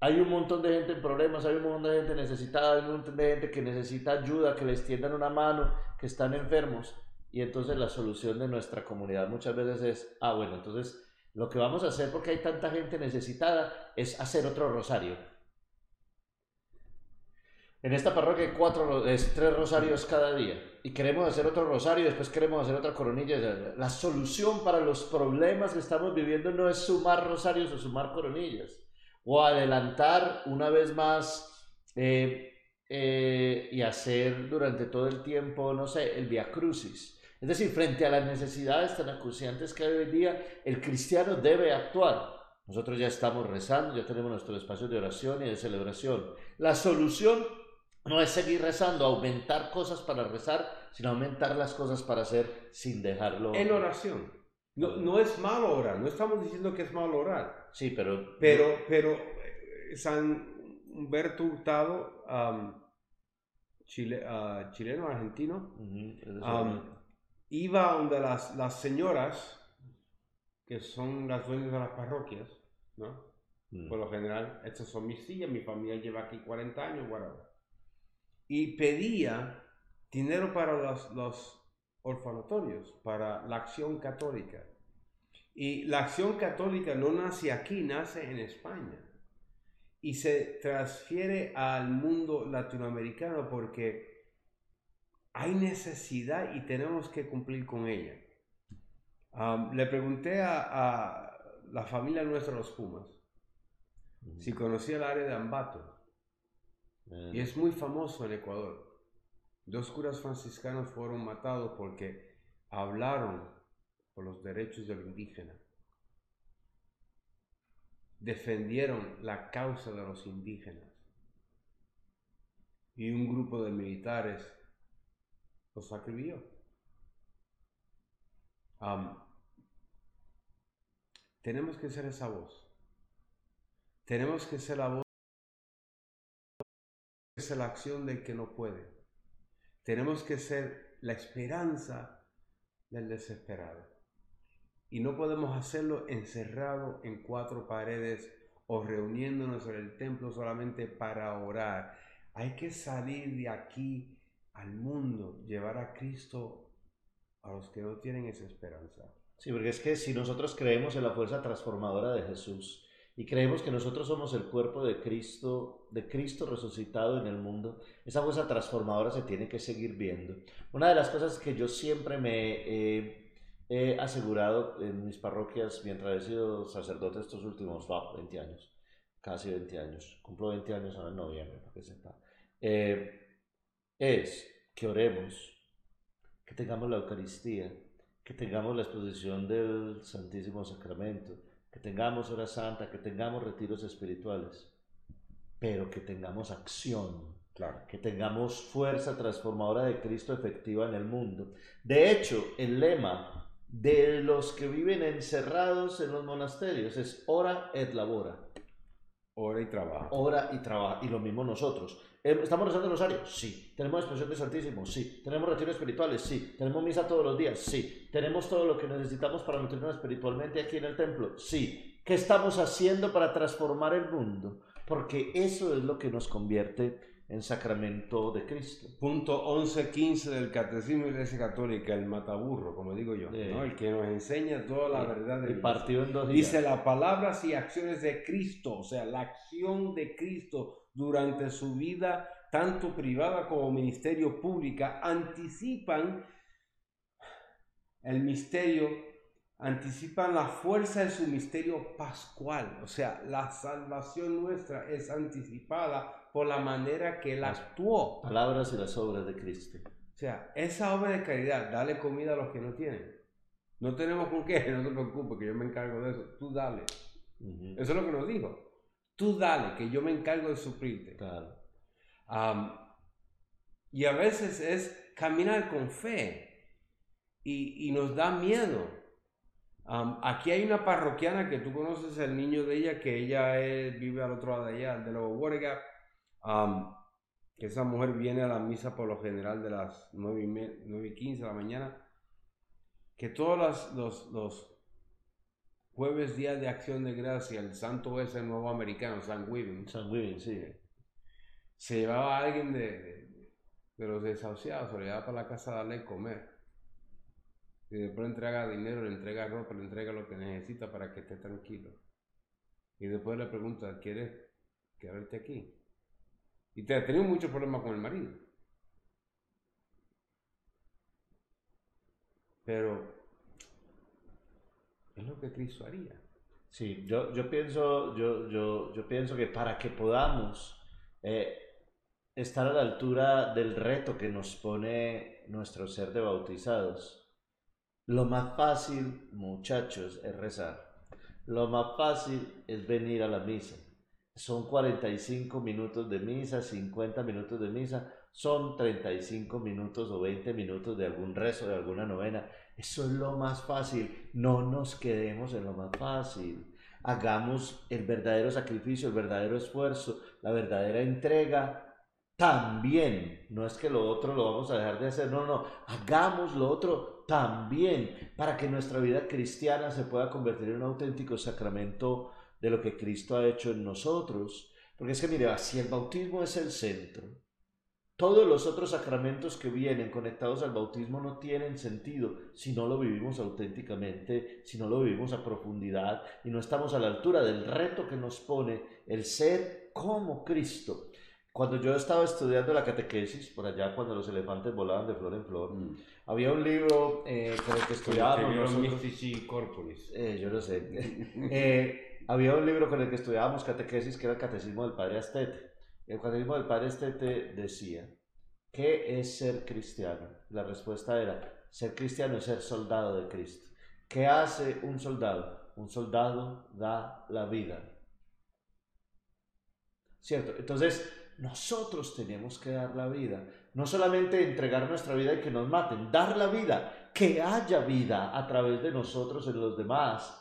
hay un montón de gente en problemas, hay un montón de gente necesitada, hay un montón de gente que necesita ayuda, que les tiendan una mano, que están enfermos. Y entonces la solución de nuestra comunidad muchas veces es, ah, bueno, entonces lo que vamos a hacer porque hay tanta gente necesitada es hacer otro rosario. En esta parroquia hay cuatro, es tres rosarios cada día y queremos hacer otro rosario, después queremos hacer otra coronilla. La solución para los problemas que estamos viviendo no es sumar rosarios o sumar coronillas o adelantar una vez más eh, eh, y hacer durante todo el tiempo, no sé, el Via Crucis. Es decir, frente a las necesidades tan acuciantes que hay hoy día, el cristiano debe actuar. Nosotros ya estamos rezando, ya tenemos nuestros espacios de oración y de celebración. La solución no es seguir rezando, aumentar cosas para rezar, sino aumentar las cosas para hacer sin dejarlo. En oración. No, no es malo orar, no estamos diciendo que es malo orar. Sí, pero... Pero, pero eh, San Humberto Hurtado, am, chile- ah, chileno, argentino, Ujú, es am, iba donde las, las señoras, que son las dueñas de las parroquias, ¿no? Mm. Por lo general, estas son mis sillas, mi familia lleva aquí 40 años, whatever. Y pedía dinero para los, los orfanatorios, para la acción católica. Y la acción católica no nace aquí, nace en España. Y se transfiere al mundo latinoamericano porque hay necesidad y tenemos que cumplir con ella. Le pregunté a, a la familia nuestra, los Pumas, si conocía el área de Ambato. Eh, Y es muy famoso en Ecuador. Dos curas franciscanos fueron matados porque hablaron por los derechos del indígena. Defendieron la causa de los indígenas. Y un grupo de militares los acribilló. Tenemos que ser esa voz. Tenemos que ser la voz que ser la acción del que no puede. Tenemos que ser la esperanza del desesperado. Y no podemos hacerlo encerrado en cuatro paredes o reuniéndonos en el templo solamente para orar. Hay que salir de aquí al mundo, llevar a Cristo a los que no tienen esa esperanza. Sí, porque es que si nosotros creemos en la fuerza transformadora de Jesús y creemos que nosotros somos el cuerpo de Cristo, de Cristo resucitado en el mundo, esa fuerza transformadora se tiene que seguir viendo. Una de las cosas que yo siempre me eh, he asegurado en mis parroquias mientras he sido sacerdote estos últimos wow, 20 años, casi 20 años, cumplo 20 años ahora en noviembre, para que sepa, eh, es que oremos, que tengamos la Eucaristía, que tengamos la exposición del Santísimo Sacramento, que tengamos hora santa, que tengamos retiros espirituales, pero que tengamos acción, Claro. que tengamos fuerza transformadora de Cristo efectiva en el mundo. De hecho, el lema de los que viven encerrados en los monasterios es ora et labora, Ora y trabajo. ora y trabaja, y lo mismo nosotros. Eh, ¿Estamos rezando el rosario? Sí. ¿Tenemos expresión de Santísimo? Sí. ¿Tenemos retiros espirituales? Sí. ¿Tenemos misa todos los días? Sí. ¿Tenemos todo lo que necesitamos para nutrirnos espiritualmente aquí en el templo? Sí. ¿Qué estamos haciendo para transformar el mundo? Porque eso es lo que nos convierte en sacramento de Cristo. Punto 11.15 del Catecismo de la Iglesia Católica, el mataburro, como digo yo. ¿no? el que nos enseña toda la verdad de partido en dos días. Dice las palabras y acciones de Cristo, o sea, la acción de Cristo durante su vida, tanto privada como ministerio pública, anticipan el misterio, anticipan la fuerza de su misterio pascual. O sea, la salvación nuestra es anticipada por la manera que él Las actuó. Palabras y las obras de Cristo. O sea, esa obra de caridad, dale comida a los que no tienen. No tenemos con qué, [laughs] no te preocupes, que yo me encargo de eso. Tú dale. Ujú. Eso es lo que nos dijo. Tú dale, que yo me encargo de suplirte. Claro. Y a veces es caminar con fe. Y, y nos da miedo. Aquí hay una parroquiana que tú conoces el niño de ella, que ella es- vive al otro lado de allá, de los Watergap. Que esa mujer viene a la misa por lo general de las 9 y, me- 9 y 15 de la mañana. Que todos los, los, los jueves, día de acción de gracia, el santo es el nuevo americano, San Weaving San Weaving, sí. se llevaba a alguien de, de- de los desahuciados, se lo llevaba para la casa a darle comer. Y después le entrega dinero, le entrega ropa, le entrega lo que necesita para que esté tranquilo. Y después le pregunta, ¿quieres quedarte aquí? Y te tenido muchos problemas con el marido. Pero es lo que Cristo haría. Sí, yo, yo, pienso, yo, yo, yo pienso que para que podamos eh, estar a la altura del reto que nos pone nuestro ser de bautizados, lo más fácil, muchachos, es rezar. Lo más fácil es venir a la misa. Son 45 minutos de misa, 50 minutos de misa, son 35 minutos o 20 minutos de algún rezo, de alguna novena. Eso es lo más fácil. No nos quedemos en lo más fácil. Hagamos el verdadero sacrificio, el verdadero esfuerzo, la verdadera entrega también. No es que lo otro lo vamos a dejar de hacer, no, no, hagamos lo otro también para que nuestra vida cristiana se pueda convertir en un auténtico sacramento de lo que Cristo ha hecho en nosotros. Porque es que mire, si el bautismo es el centro, todos los otros sacramentos que vienen conectados al bautismo no tienen sentido si no lo vivimos auténticamente, si no lo vivimos a profundidad y no estamos a la altura del reto que nos pone el ser como Cristo. Cuando yo estaba estudiando la catequesis, por allá cuando los elefantes volaban de flor en flor, mm. había un libro eh, con el que estudiábamos. Corporis. Eh, yo no sé. [laughs] eh, había un libro con el que estudiábamos catequesis que era el Catecismo del Padre Astete. El Catecismo del Padre Astete decía: ¿Qué es ser cristiano? La respuesta era: ser cristiano es ser soldado de Cristo. ¿Qué hace un soldado? Un soldado da la vida. ¿Cierto? Entonces, nosotros tenemos que dar la vida. No solamente entregar nuestra vida y que nos maten, dar la vida, que haya vida a través de nosotros en los demás.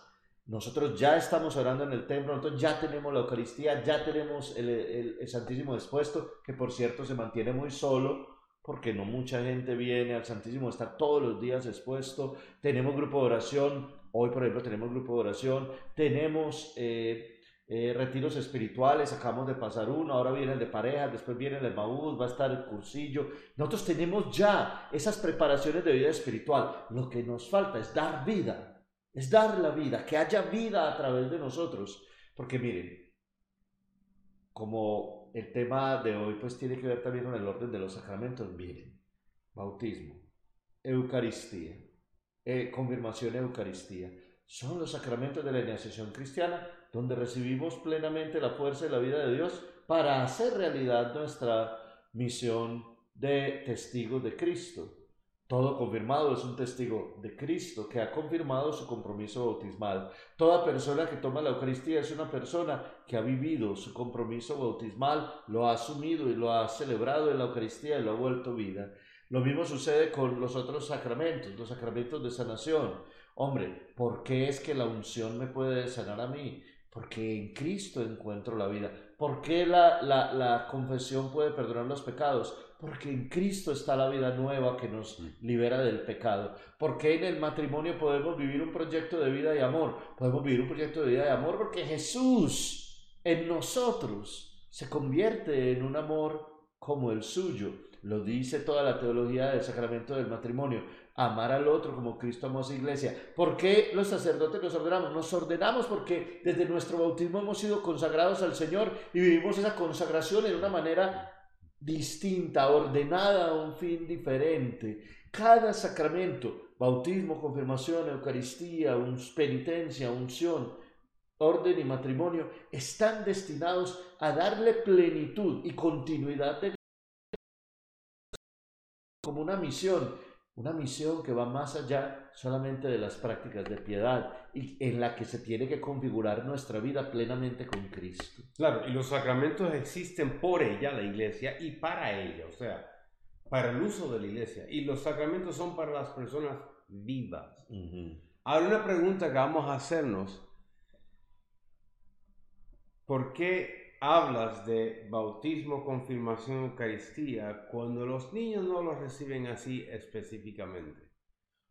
Nosotros ya estamos orando en el templo, nosotros ya tenemos la Eucaristía, ya tenemos el, Santísimo expuesto, que por cierto se mantiene muy solo, porque no mucha gente viene al Santísimo, está todos los días expuesto. Tenemos grupo de oración, hoy por ejemplo tenemos grupo de oración, tenemos... Eh, eh, retiros espirituales, acabamos de pasar uno, ahora viene el de parejas, después viene el de Maús, va a estar el cursillo. Nosotros tenemos ya esas preparaciones de vida espiritual. Lo que nos falta es dar vida, es dar la vida, que haya vida a través de nosotros. Porque miren, como el tema de hoy pues tiene que ver también con el orden de los sacramentos, miren, bautismo, Eucaristía, eh, confirmación Eucaristía, son los sacramentos de la iniciación cristiana donde recibimos plenamente la fuerza y la vida de Dios para hacer realidad nuestra misión de testigos de Cristo. Todo confirmado es un testigo de Cristo que ha confirmado su compromiso bautismal. Toda persona que toma la Eucaristía es una persona que ha vivido su compromiso bautismal, lo ha asumido y lo ha celebrado en la Eucaristía y lo ha vuelto vida. Lo mismo sucede con los otros sacramentos, los sacramentos de sanación. Hombre, ¿por qué es que la unción me puede sanar a mí? Porque en Cristo encuentro la vida. ¿Por qué la, la, la, confesión puede perdonar los pecados? Porque en Cristo está la vida nueva que nos libera del pecado. ¿Por qué en el matrimonio podemos vivir un proyecto de vida y amor? Podemos vivir un proyecto de vida y amor porque Jesús en nosotros se convierte en un amor como el suyo. Lo dice toda la teología del sacramento del matrimonio amar al otro como Cristo amó a su iglesia. ¿Por qué los sacerdotes nos ordenamos? Nos ordenamos porque desde nuestro bautismo hemos sido consagrados al Señor y vivimos esa consagración en una manera distinta, ordenada a un fin diferente. Cada sacramento, bautismo, confirmación, Eucaristía, penitencia, unción, orden y matrimonio, están destinados a darle plenitud y continuidad de como una misión una misión que va más allá solamente de las prácticas de piedad y en la que se tiene que configurar nuestra vida plenamente con Cristo. Claro, y los sacramentos existen por ella, la iglesia, y para ella, o sea, para el uso de la iglesia. Y los sacramentos son para las personas vivas. Ahora una pregunta que vamos a hacernos. ¿Por qué hablas de bautismo, confirmación, Eucaristía cuando los niños no lo reciben así específicamente.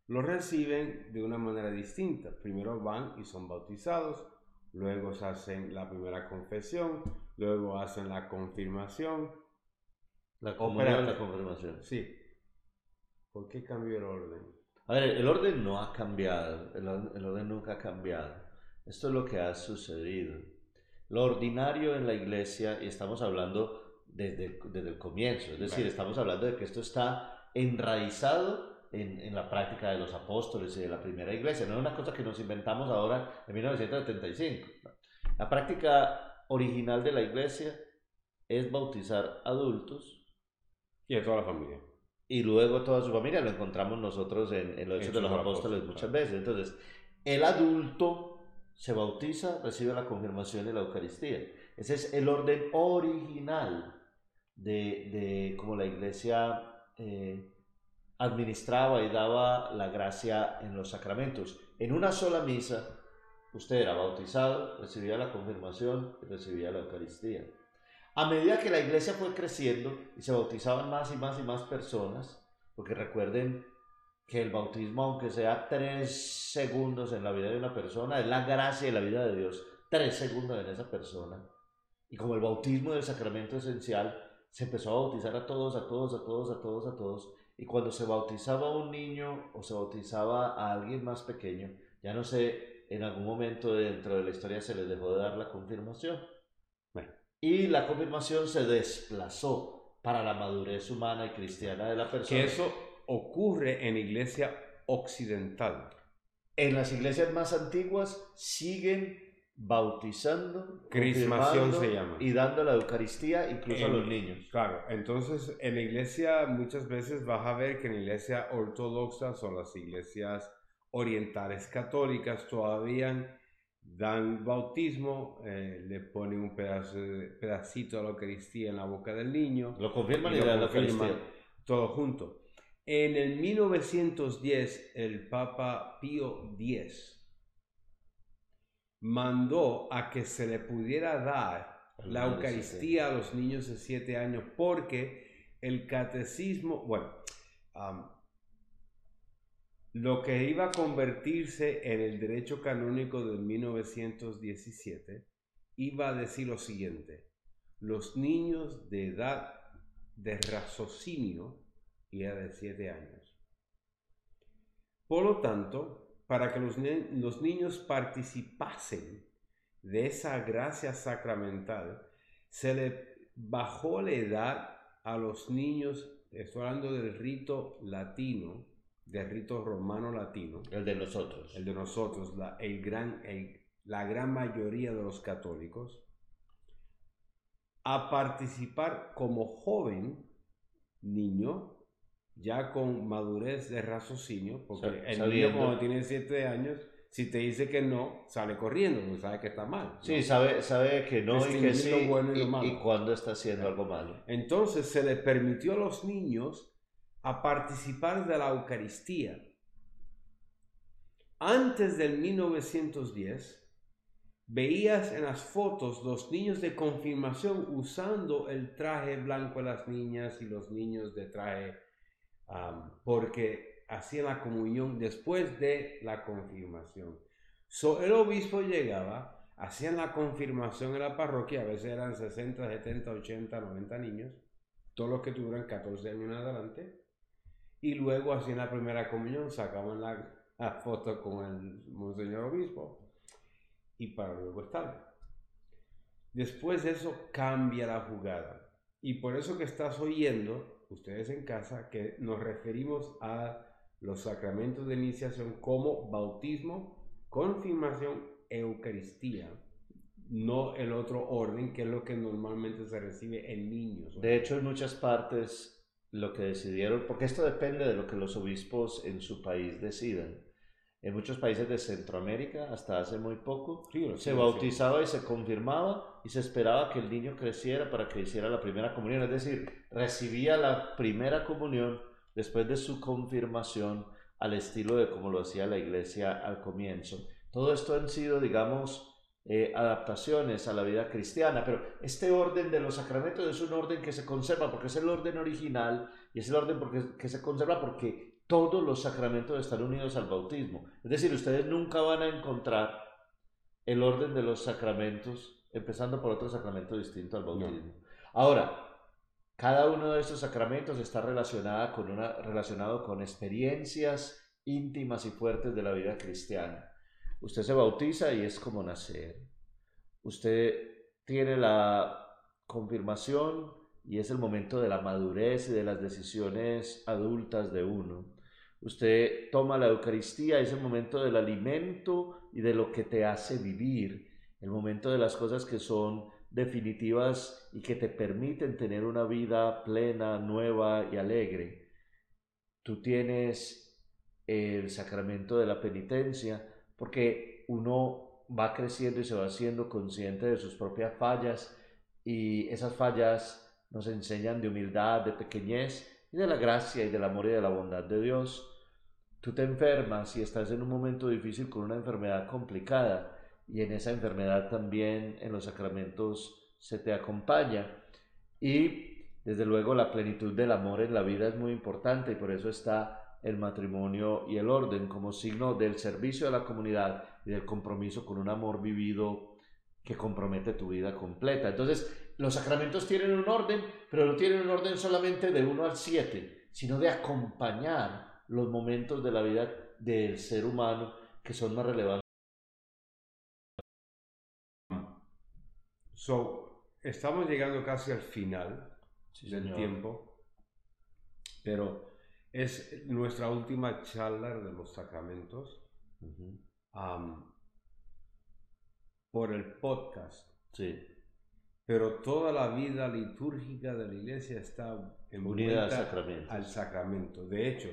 Lo reciben de una manera distinta. Primero van y son bautizados, luego se hacen la primera confesión, luego hacen la confirmación. La comunión la confirmación. Sí. ¿Por qué cambió el orden? A ver, el orden no ha cambiado, el orden nunca ha cambiado. Esto es lo que ha sucedido. Lo ordinario en la iglesia, y estamos hablando desde, desde el comienzo, es decir, estamos hablando de que esto está enraizado en, en, la práctica de los apóstoles y de la primera iglesia, no es una cosa que nos inventamos ahora en 1975. La práctica original de la iglesia es bautizar adultos. Y a toda la familia. Y luego toda su familia lo encontramos nosotros en, en los hechos de los apóstoles muchas veces. Entonces, el adulto se bautiza, recibe la confirmación de la Eucaristía. Ese es el orden original de, de cómo la iglesia eh, administraba y daba la gracia en los sacramentos. En una sola misa, usted era bautizado, recibía la confirmación y recibía la Eucaristía. A medida que la iglesia fue creciendo y se bautizaban más y más y más personas, porque recuerden que el bautismo, aunque sea tres segundos en la vida de una persona, es la gracia de la vida de Dios, tres segundos en esa persona. Y como el bautismo del sacramento esencial, se empezó a bautizar a todos, a todos, a todos, a todos, a todos. Y cuando se bautizaba a un niño o se bautizaba a alguien más pequeño, ya no sé, en algún momento dentro de la historia se les dejó de dar la confirmación. Y la confirmación se desplazó para la madurez humana y cristiana de la persona. Que eso ocurre en iglesia occidental. En las iglesias más antiguas siguen bautizando, crismación se llama, y dando la Eucaristía incluso a los niños. Claro, entonces en la iglesia muchas veces vas a ver que en la iglesia ortodoxa o las iglesias orientales católicas todavía dan bautismo, eh, le ponen un pedazo pedacito de la Eucaristía en la boca del niño. Lo confirman y, y dan la Eucaristía. Todo junto. En el 1910 el Papa Pío X mandó a que se le pudiera dar la Eucaristía a los niños de 7 años porque el catecismo, bueno, lo que iba a convertirse en el derecho canónico de 1917 iba a decir lo siguiente, los niños de edad de raciocinio y de 7 años. Por lo tanto, para que los, los niños participasen de esa gracia sacramental, se le bajó la edad a los niños, estoy hablando del rito latino, del rito romano latino. El de nosotros. El de nosotros, la, el gran, la gran mayoría de los católicos, a participar como joven niño ya con madurez de raciocinio, porque el niño cuando tiene 7 años, si te dice que no, sale corriendo, no sabe que está mal. Sí, sabe, sabe que no y que sí, bueno y, y, cuando está haciendo algo malo. Entonces se le permitió a los niños a participar de la Eucaristía. Antes del 1910, veías en las fotos los niños de confirmación usando el traje blanco de las niñas y los niños de traje porque hacían la comunión después de la confirmación. So, el obispo llegaba, hacían la confirmación en la parroquia, a veces eran 60, 70, 80, 90 niños, todos los que tuvieran 14 años en adelante, y luego hacían la primera comunión, sacaban la, la foto con el monseñor obispo, y para luego estar. Después de eso cambia la jugada. Y por eso que estás oyendo ustedes en casa, que nos referimos a los sacramentos de iniciación como bautismo, confirmación, Eucaristía, no el otro orden que es lo que normalmente se recibe en niños. De hecho, en muchas partes lo que decidieron, porque esto depende de lo que los obispos en su país decidan. En muchos países de Centroamérica, hasta hace muy poco, se bautizaba y se confirmaba y se esperaba que el niño creciera para que hiciera la primera comunión. Es decir, recibía la primera comunión después de su confirmación al estilo de como lo hacía la iglesia al comienzo. Todo esto han sido, digamos, eh, adaptaciones a la vida cristiana, pero este orden de los sacramentos es un orden que se conserva porque es el orden original y es el orden porque, que se conserva porque todos los sacramentos están unidos al bautismo. Es decir, ustedes nunca van a encontrar el orden de los sacramentos empezando por otro sacramento distinto al bautismo. Ahora, cada uno de estos sacramentos está relacionado con, una, relacionado con experiencias íntimas y fuertes de la vida cristiana. Usted se bautiza y es como nacer. Usted tiene la confirmación y es el momento de la madurez y de las decisiones adultas de uno. Usted toma la Eucaristía, es el momento del alimento y de lo que te hace vivir, el momento de las cosas que son definitivas y que te permiten tener una vida plena, nueva y alegre. Tú tienes el sacramento de la penitencia porque uno va creciendo y se va haciendo consciente de sus propias fallas y esas fallas nos enseñan de humildad, de pequeñez y de la gracia y del amor y de la bondad de Dios. Tú te enfermas y estás en un momento difícil con una enfermedad complicada y en esa enfermedad también en los sacramentos se te acompaña. Y desde luego la plenitud del amor en la vida es muy importante y por eso está el matrimonio y el orden como signo del servicio a la comunidad y del compromiso con un amor vivido que compromete tu vida completa. Entonces, los sacramentos tienen un orden, pero no tienen un orden solamente de 1 al 7, sino de acompañar los momentos de la vida del ser humano que son más relevantes. So, estamos llegando casi al final del tiempo, pero es nuestra última charla de los sacramentos por el podcast. Sí. Pero toda la vida litúrgica de la iglesia está unida al sacramento. al sacramento. De hecho,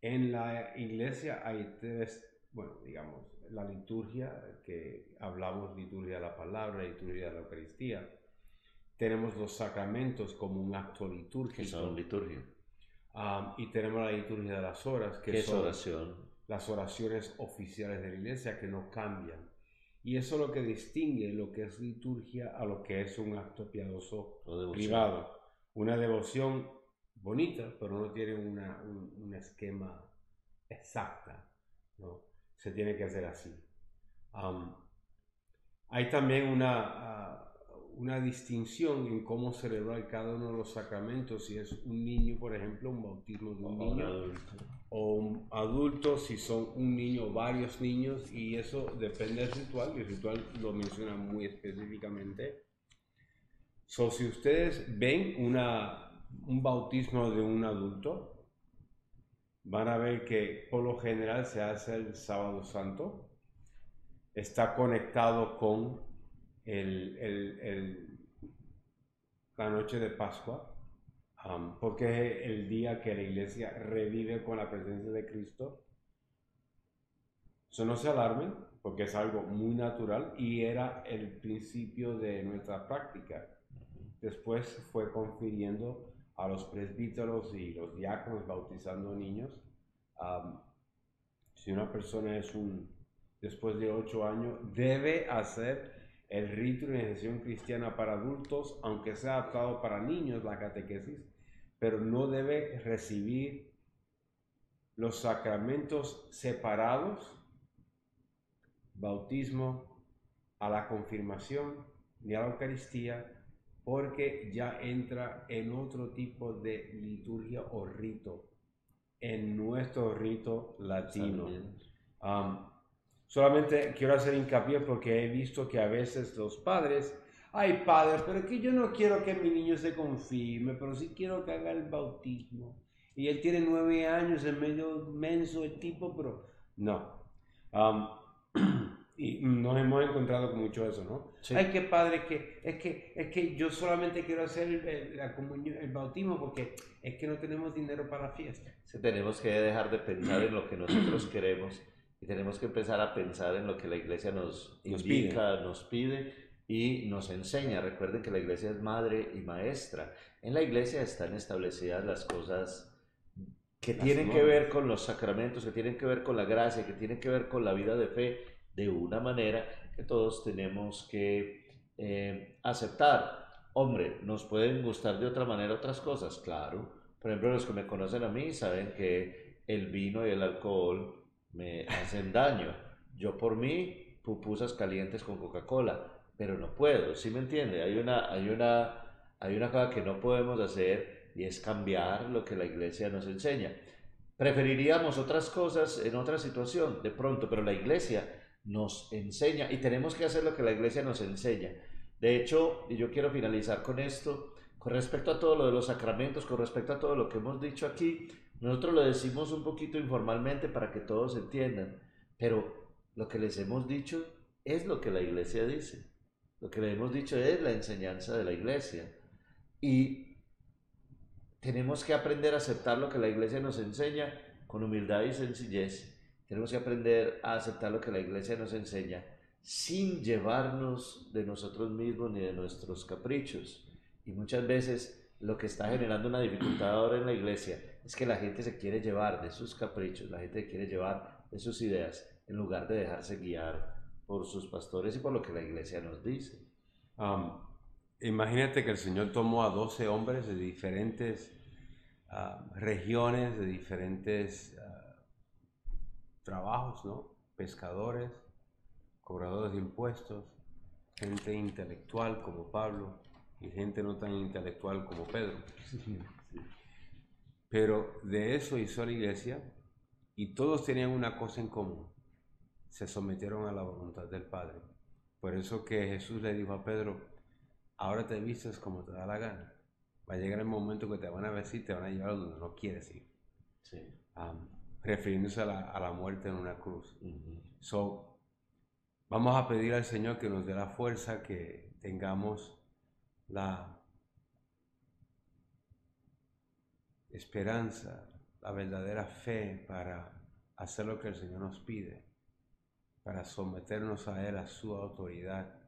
en la iglesia hay tres, bueno, digamos, la liturgia, que hablamos liturgia de la palabra, liturgia de la Eucaristía. Tenemos los sacramentos como un acto litúrgico. Que son liturgia. y tenemos la liturgia de las horas, que ¿Qué son es oración? las oraciones oficiales de la iglesia que no cambian. Y eso es lo que distingue lo que es liturgia a lo que es un acto piadoso privado. Una devoción bonita, pero no tiene una, un, esquema exacta. ¿no? Se tiene que hacer así. hay también una, ah, una distinción en cómo celebrar cada uno de los sacramentos. Si es un niño, por ejemplo, un bautismo de un niño, o un adulto, si son un niño o varios niños, y eso depende del ritual, y el ritual lo menciona muy específicamente. So, si ustedes ven una, un bautismo de un adulto, van a ver que por lo general se hace el sábado santo, está conectado con el, la noche de Pascua, porque es el día que la iglesia revive con la presencia de Cristo. Eso no se alarmen, porque es algo muy natural y era el principio de nuestra práctica. Después fue confiriendo a los presbíteros y los diáconos bautizando niños. si una persona es un, después de ocho años, debe hacer el rito de iniciación cristiana para adultos, aunque sea adaptado para niños, la catequesis, pero no debe recibir los sacramentos separados, bautismo, a la confirmación ni a la Eucaristía, porque ya entra en otro tipo de liturgia o rito, en nuestro rito latino. Solamente quiero hacer hincapié porque he visto que a veces los padres, ay padre, pero que yo no quiero que mi niño se confirme, pero sí quiero que haga el bautismo. Y él tiene nueve años, es medio menso el tipo, pero no. [clears throat] y nos hemos encontrado con mucho eso, ¿no? Ay, qué padre, que es que es que yo solamente quiero hacer el, la comunión, el bautismo porque es que no tenemos dinero para la fiesta. Sí, tenemos que dejar de pensar en lo que nosotros [clears throat] queremos y tenemos que empezar a pensar en lo que la iglesia nos, indica, pide. nos pide y nos enseña. Recuerden que la iglesia es madre y maestra. En la iglesia están establecidas las cosas que tienen que ver con los sacramentos, que tienen que ver con la gracia, que tienen que ver con la vida de fe, de una manera que todos tenemos que eh, aceptar. Hombre, nos pueden gustar de otra manera otras cosas, claro. Por ejemplo, los que me conocen a mí saben que el vino y el alcohol me hacen daño. Yo por mí, pupusas calientes con Coca-Cola, pero no puedo, ¿sí me entiende? Hay una, hay, una, hay una cosa que no podemos hacer y es cambiar lo que la iglesia nos enseña. Preferiríamos otras cosas en otra situación, de pronto, pero la iglesia nos enseña y tenemos que hacer lo que la iglesia nos enseña. De hecho, y yo quiero finalizar con esto, con respecto a todo lo de los sacramentos, con respecto a todo lo que hemos dicho aquí, nosotros lo decimos un poquito informalmente para que todos entiendan, pero lo que les hemos dicho es lo que la iglesia dice. Lo que les hemos dicho es la enseñanza de la iglesia. Y tenemos que aprender a aceptar lo que la iglesia nos enseña con humildad y sencillez. Tenemos que aprender a aceptar lo que la iglesia nos enseña sin llevarnos de nosotros mismos ni de nuestros caprichos. Y muchas veces lo que está generando una dificultad ahora en la iglesia es que la gente se quiere llevar de sus caprichos, la gente quiere llevar de sus ideas, en lugar de dejarse guiar por sus pastores y por lo que la iglesia nos dice. imagínate que el Señor tomó a 12 hombres de diferentes regiones, de diferentes trabajos, ¿no? Pescadores, cobradores de impuestos, gente intelectual como Pablo y gente no tan intelectual como Pedro. Pero de eso hizo la iglesia y todos tenían una cosa en común. Se sometieron a la voluntad del Padre. Por eso que Jesús le dijo a Pedro, ahora te vistes como te da la gana. Va a llegar el momento que te van a vestir, te van a llevar donde no quieres ir. Refiriéndose a la, muerte en una cruz. so, vamos a pedir al Señor que nos dé la fuerza, que tengamos la esperanza, la verdadera fe para hacer lo que el Señor nos pide, para someternos a Él, a su autoridad,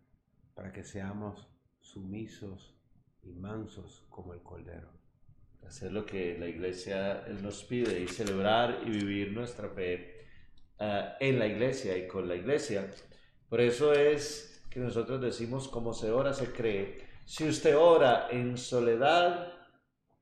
para que seamos sumisos y mansos como el Cordero. Hacer lo que la iglesia nos pide y celebrar y vivir nuestra fe eh, en la iglesia y con la iglesia. Por eso es que nosotros decimos como se ora, se cree. Si usted ora en soledad,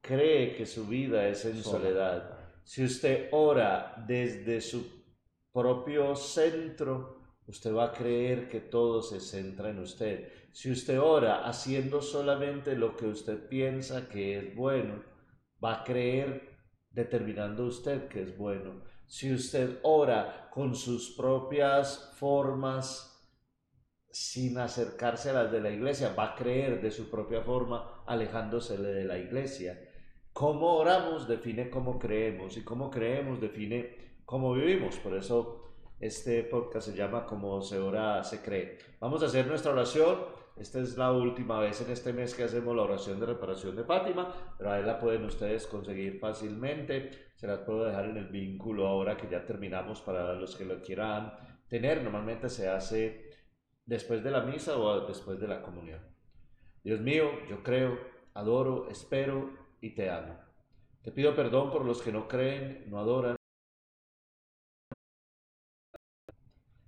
cree que su vida es en soledad. Si usted ora desde su propio centro, usted va a creer que todo se centra en usted. Si usted ora haciendo solamente lo que usted piensa que es bueno, va a creer determinando usted que es bueno. Si usted ora con sus propias formas, sin acercarse a las de la iglesia, va a creer de su propia forma, alejándose de la iglesia. Cómo oramos define cómo creemos y cómo creemos define cómo vivimos. Por eso este podcast se llama Como se ora, se cree. Vamos a hacer nuestra oración esta es la última vez en este mes que hacemos la oración de reparación de Fátima, pero ahí la pueden ustedes conseguir fácilmente. Se las puedo dejar en el vínculo ahora que ya terminamos para los que lo quieran tener. Normalmente se hace después de la misa o después de la comunión. Dios mío, yo creo, adoro, espero y te amo. Te pido perdón por los que no creen, no adoran.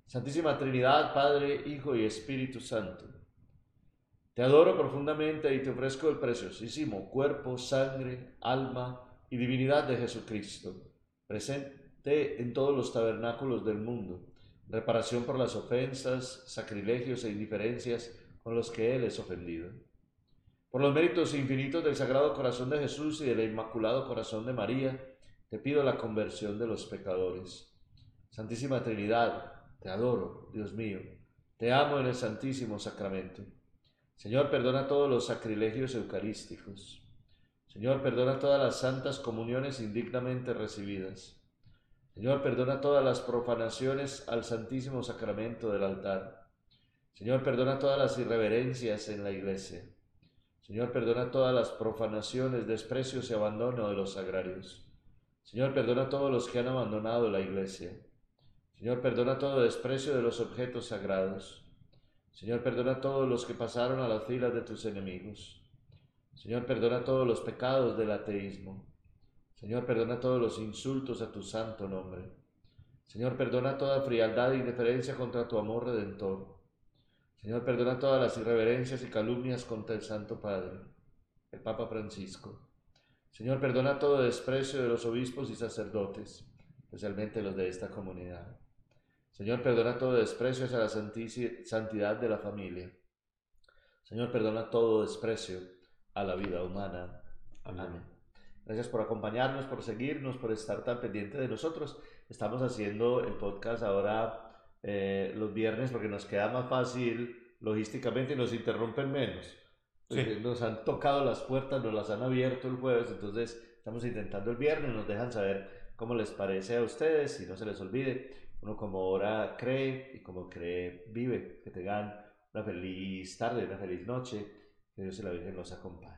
Santísima Trinidad, Padre, Hijo y Espíritu Santo te adoro profundamente y te ofrezco el preciosísimo cuerpo, sangre, alma y divinidad de Jesucristo, presente en todos los tabernáculos del mundo, reparación por las ofensas, sacrilegios e indiferencias con los que Él es ofendido. Por los méritos infinitos del Sagrado Corazón de Jesús y del Inmaculado Corazón de María, te pido la conversión de los pecadores. Santísima Trinidad, te adoro, Dios mío, te amo en el Santísimo Sacramento. Señor, perdona todos los sacrilegios eucarísticos. Señor, perdona todas las santas comuniones indignamente recibidas. Señor, perdona todas las profanaciones al Santísimo Sacramento del altar. Señor, perdona todas las irreverencias en la iglesia. Señor, perdona todas las profanaciones, desprecios y abandono de los sagrarios. Señor, perdona todos los que han abandonado la iglesia. Señor, perdona todo desprecio de los objetos sagrados. Señor, perdona a todos los que pasaron a las filas de tus enemigos. Señor, perdona todos los pecados del ateísmo. Señor, perdona todos los insultos a tu santo nombre. Señor, perdona toda frialdad e indiferencia contra tu amor redentor. Señor, perdona todas las irreverencias y calumnias contra el Santo Padre, el Papa Francisco. Señor, perdona todo desprecio de los obispos y sacerdotes, especialmente los de esta comunidad. Señor, perdona todo desprecio hacia la santidad de la familia. Señor, perdona todo desprecio a la vida humana. Amén. Gracias por acompañarnos, por seguirnos, por estar tan pendiente de nosotros. Estamos haciendo el podcast ahora eh, los viernes porque nos queda más fácil logísticamente y nos interrumpen menos. Nos han tocado las puertas, nos las han abierto el jueves, entonces estamos intentando el viernes, nos dejan saber cómo les parece a ustedes y no se les olvide uno como ahora cree y como cree vive. Que tengan una feliz tarde, una feliz noche. Que Dios y la Virgen los acompañe.